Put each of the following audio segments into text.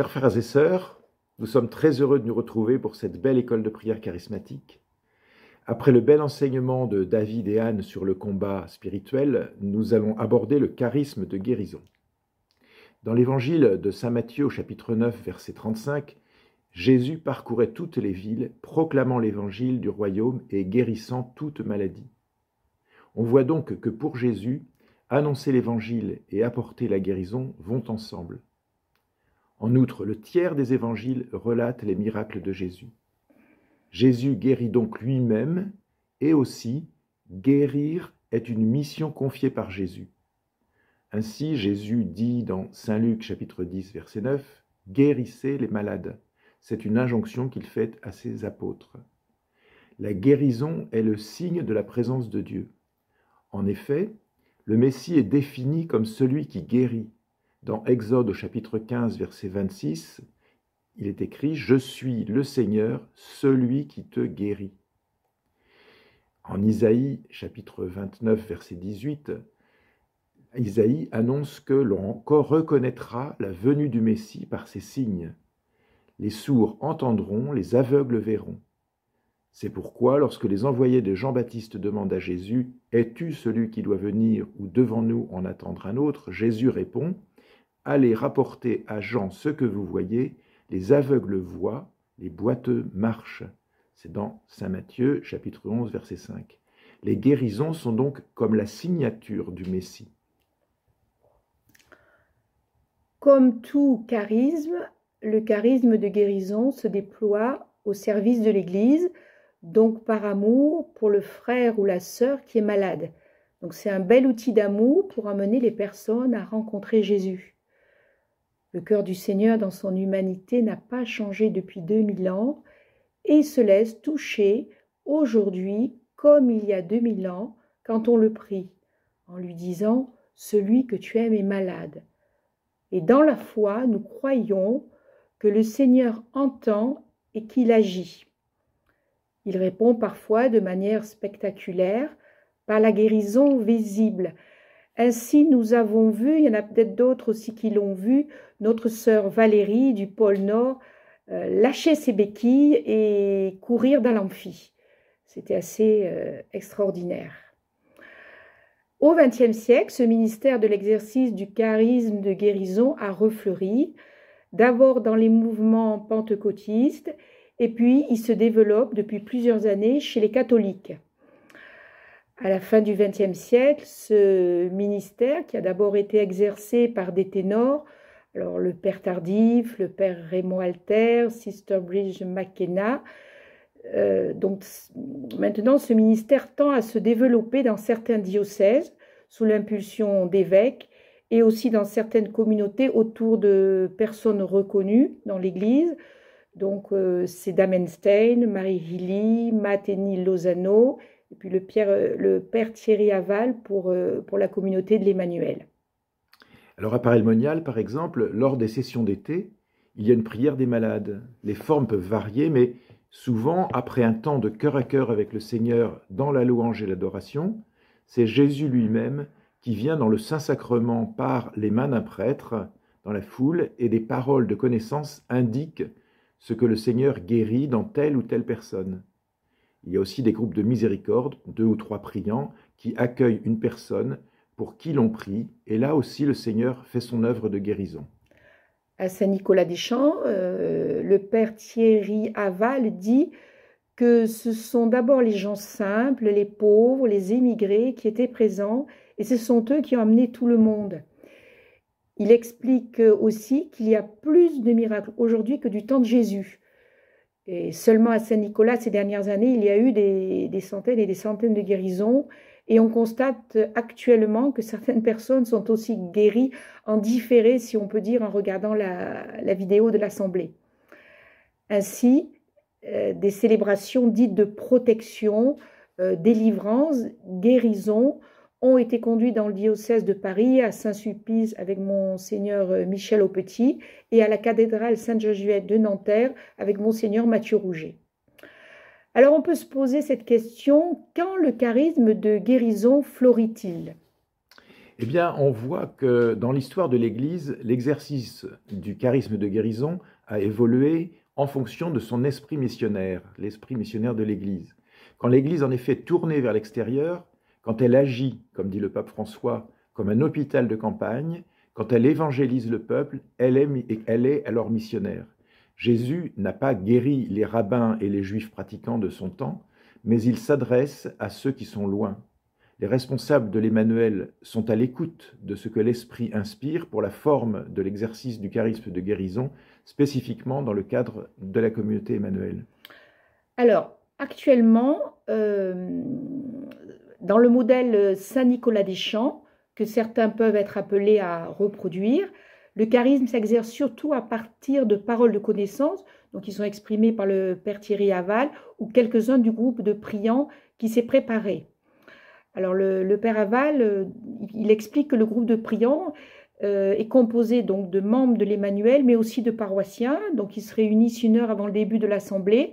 Chers frères et sœurs, nous sommes très heureux de nous retrouver pour cette belle école de prière charismatique. Après le bel enseignement de David et Anne sur le combat spirituel, nous allons aborder le charisme de guérison. Dans l'évangile de Saint Matthieu au chapitre 9 verset 35, Jésus parcourait toutes les villes, proclamant l'évangile du royaume et guérissant toute maladie. On voit donc que pour Jésus, annoncer l'évangile et apporter la guérison vont ensemble. En outre, le tiers des évangiles relate les miracles de Jésus. Jésus guérit donc lui-même et aussi guérir est une mission confiée par Jésus. Ainsi, Jésus dit dans Saint Luc chapitre 10 verset 9, Guérissez les malades. C'est une injonction qu'il fait à ses apôtres. La guérison est le signe de la présence de Dieu. En effet, le Messie est défini comme celui qui guérit. Dans Exode au chapitre 15 verset 26, il est écrit Je suis le Seigneur, celui qui te guérit. En Isaïe chapitre 29 verset 18, Isaïe annonce que l'on encore reconnaîtra la venue du Messie par ses signes. Les sourds entendront, les aveugles verront. C'est pourquoi, lorsque les envoyés de Jean-Baptiste demandent à Jésus Es-tu celui qui doit venir ou devant nous en attendre un autre? Jésus répond Allez rapporter à Jean ce que vous voyez, les aveugles voient, les boiteux marchent. C'est dans Saint Matthieu, chapitre 11, verset 5. Les guérisons sont donc comme la signature du Messie. Comme tout charisme, le charisme de guérison se déploie au service de l'Église, donc par amour pour le frère ou la sœur qui est malade. Donc c'est un bel outil d'amour pour amener les personnes à rencontrer Jésus. Le cœur du Seigneur dans son humanité n'a pas changé depuis 2000 ans et il se laisse toucher aujourd'hui comme il y a 2000 ans quand on le prie, en lui disant Celui que tu aimes est malade. Et dans la foi, nous croyons que le Seigneur entend et qu'il agit. Il répond parfois de manière spectaculaire par la guérison visible. Ainsi, nous avons vu, il y en a peut-être d'autres aussi qui l'ont vu, notre sœur Valérie du pôle Nord euh, lâcher ses béquilles et courir dans l'amphi. C'était assez euh, extraordinaire. Au XXe siècle, ce ministère de l'exercice du charisme de guérison a refleuri, d'abord dans les mouvements pentecôtistes, et puis il se développe depuis plusieurs années chez les catholiques. À la fin du XXe siècle, ce ministère, qui a d'abord été exercé par des ténors, alors le père Tardif, le père Raymond Alter, Sister Bridge McKenna, euh, donc maintenant, ce ministère tend à se développer dans certains diocèses sous l'impulsion d'évêques et aussi dans certaines communautés autour de personnes reconnues dans l'Église. Donc euh, c'est Damenstein, Marie Hilly, Mathénie Lozano et puis le, le père Thierry Aval pour, euh, pour la communauté de l'Emmanuel. Alors à Paray-le-Monial, par exemple, lors des sessions d'été, il y a une prière des malades. Les formes peuvent varier, mais Souvent, après un temps de cœur à cœur avec le Seigneur dans la louange et l'adoration, c'est Jésus lui-même qui vient dans le Saint-Sacrement par les mains d'un prêtre dans la foule et des paroles de connaissance indiquent ce que le Seigneur guérit dans telle ou telle personne. Il y a aussi des groupes de miséricorde, deux ou trois priants, qui accueillent une personne pour qui l'on prie, et là aussi le Seigneur fait son œuvre de guérison à Saint-Nicolas-des-Champs, euh, le père Thierry Aval dit que ce sont d'abord les gens simples, les pauvres, les émigrés qui étaient présents, et ce sont eux qui ont amené tout le monde. Il explique aussi qu'il y a plus de miracles aujourd'hui que du temps de Jésus. Seulement à Saint-Nicolas, ces dernières années, il y a eu des, des centaines et des centaines de guérisons et on constate actuellement que certaines personnes sont aussi guéries en différé, si on peut dire, en regardant la, vidéo de l'Assemblée. Ainsi, euh, des célébrations dites de protection, euh, délivrance, guérison ont été conduites dans le diocèse de Paris, à Saint-Sulpice avec monseigneur euh, Michel Aupetit et à la cathédrale Sainte-Josuette de Nanterre avec monseigneur Mathieu Rouget. Alors on peut se poser cette question, quand le charisme de guérison florit-il Eh bien, on voit que dans l'histoire de l'Église, l'exercice du charisme de guérison a évolué en fonction de son esprit missionnaire, l'esprit missionnaire de l'Église. Quand l'Église en fait tournée vers l'extérieur, quand elle agit, comme dit le pape François, comme un hôpital de campagne, quand elle évangélise le peuple, elle est, alors missionnaire. Jésus n'a pas guéri les rabbins et les juifs pratiquants de son temps, mais il s'adresse à ceux qui sont loin. Les responsables de l'Emmanuel sont à l'écoute de ce que l'Esprit inspire pour la forme de l'exercice du charisme de guérison, spécifiquement dans le cadre de la communauté Emmanuel. Alors, actuellement, euh, dans le modèle Saint-Nicolas des Champs, que certains peuvent être appelés à reproduire, le charisme s'exerce surtout à partir de paroles de connaissance, donc qui sont exprimées par le Père Thierry Aval ou quelques-uns du groupe de priants qui s'est préparé. Alors le, Père Aval, euh, il explique que le groupe de priants euh, est composé donc de membres de l'Emmanuel, mais aussi de paroissiens, donc ils se réunissent une heure avant le début de l'assemblée,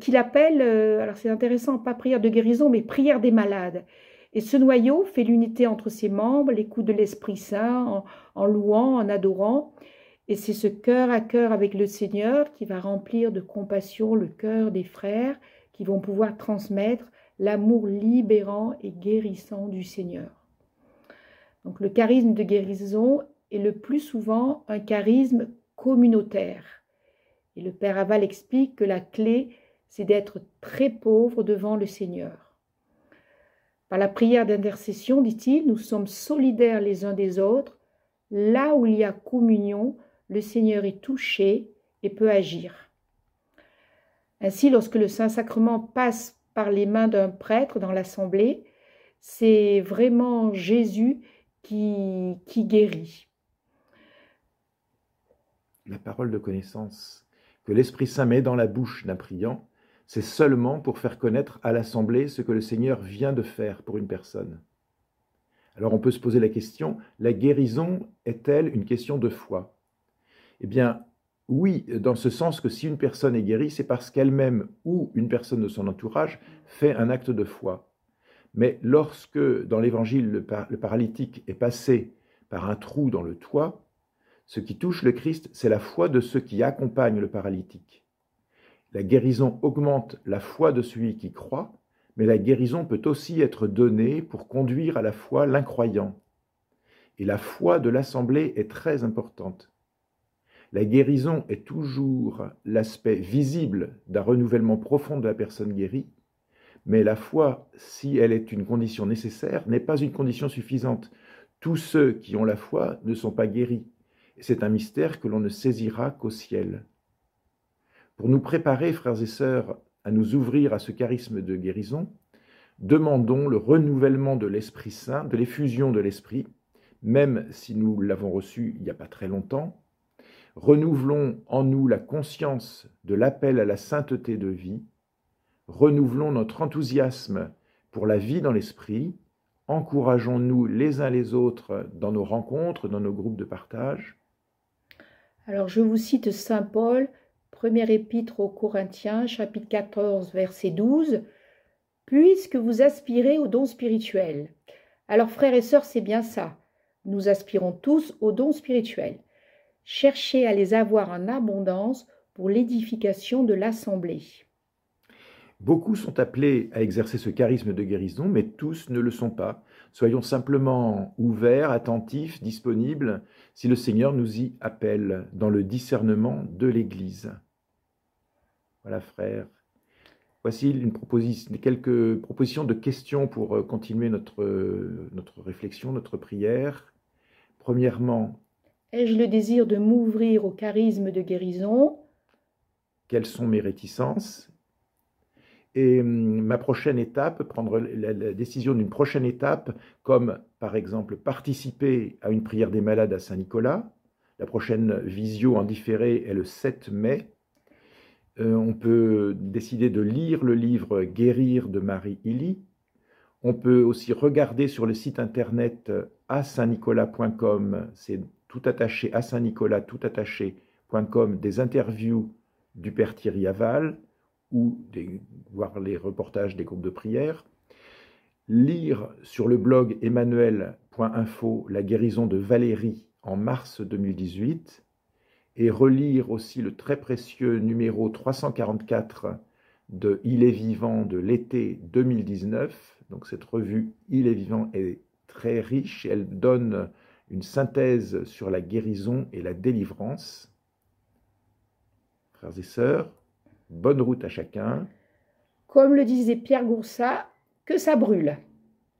qu'il appelle, alors c'est intéressant, pas prière de guérison, mais prière des malades. Et ce noyau fait l'unité entre ses membres, l'écoute de l'Esprit Saint, en, en, louant, en adorant. Et c'est ce cœur à cœur avec le Seigneur qui va remplir de compassion le cœur des frères, qui vont pouvoir transmettre l'amour libérant et guérissant du Seigneur. Donc le charisme de guérison est le plus souvent un charisme communautaire. Et le Père Aval explique que la clé, c'est d'être très pauvre devant le Seigneur. Par la prière d'intercession, dit-il, nous sommes solidaires les uns des autres. Là où il y a communion, le Seigneur est touché et peut agir. Ainsi, lorsque le Saint-Sacrement passe par les mains d'un prêtre dans l'assemblée, c'est vraiment Jésus qui, qui guérit. La parole de connaissance que l'Esprit Saint met dans la bouche d'un priant, c'est seulement pour faire connaître à l'assemblée ce que le Seigneur vient de faire pour une personne. Alors on peut se poser la question, la guérison est-elle une question de foi? Eh bien, oui, dans ce sens que si une personne est guérie, c'est parce qu'elle-même ou une personne de son entourage fait un acte de foi. Mais lorsque dans l'évangile le, paralytique est passé par un trou dans le toit, ce qui touche le Christ, c'est la foi de ceux qui accompagnent le paralytique. La guérison augmente la foi de celui qui croit, mais la guérison peut aussi être donnée pour conduire à la foi l'incroyant. Et la foi de l'assemblée est très importante. La guérison est toujours l'aspect visible d'un renouvellement profond de la personne guérie, mais la foi, si elle est une condition nécessaire, n'est pas une condition suffisante. Tous ceux qui ont la foi ne sont pas guéris. C'est un mystère que l'on ne saisira qu'au ciel. Pour nous préparer, frères et sœurs, à nous ouvrir à ce charisme de guérison, demandons le renouvellement de l'Esprit Saint, de l'effusion de l'Esprit, même si nous l'avons reçu il n'y a pas très longtemps, Renouvelons en nous la conscience de l'appel à la sainteté de vie. Renouvelons notre enthousiasme pour la vie dans l'esprit. Encourageons-nous les uns les autres dans nos rencontres, dans nos groupes de partage. Alors je vous cite Saint Paul, premier épître aux Corinthiens, chapitre 14, verset 12. Puisque vous aspirez aux dons spirituels. Alors frères et sœurs, c'est bien ça. Nous aspirons tous aux dons spirituels cherchez à les avoir en abondance pour l'édification de l'assemblée. Beaucoup sont appelés à exercer ce charisme de guérison, mais tous ne le sont pas. Soyons simplement ouverts, attentifs, disponibles, si le Seigneur nous y appelle dans le discernement de l'Église. Voilà, frère. Voici une proposition, quelques propositions de questions pour euh, continuer notre, euh, notre réflexion, notre prière. Premièrement, Ai-je le désir de m'ouvrir au charisme de guérison? Quelles sont mes réticences? Et hum, ma prochaine étape, prendre la, décision d'une prochaine étape, comme par exemple participer à une prière des malades à Saint-Nicolas. La prochaine visio en différé est le 7 mai. Euh, on peut décider de lire le livre Guérir de Marie Illy. On peut aussi regarder sur le site internet à saint-nicolas.com, c'est tout attaché à tout attaché.com, des interviews du Père Thierry Aval ou des, voir les reportages des groupes de prière, lire sur le blog emmanuel.fr info la guérison de Valérie en mars 2018 et relire aussi le très précieux numéro 344 de Il est vivant de l'été 2019. Donc cette revue Il est vivant est très riche, elle donne une synthèse sur la guérison et la délivrance. Frères et sœurs, bonne route à chacun. Comme le disait Pierre Goursat, que ça brûle.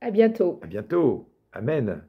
À bientôt. À bientôt. Amen.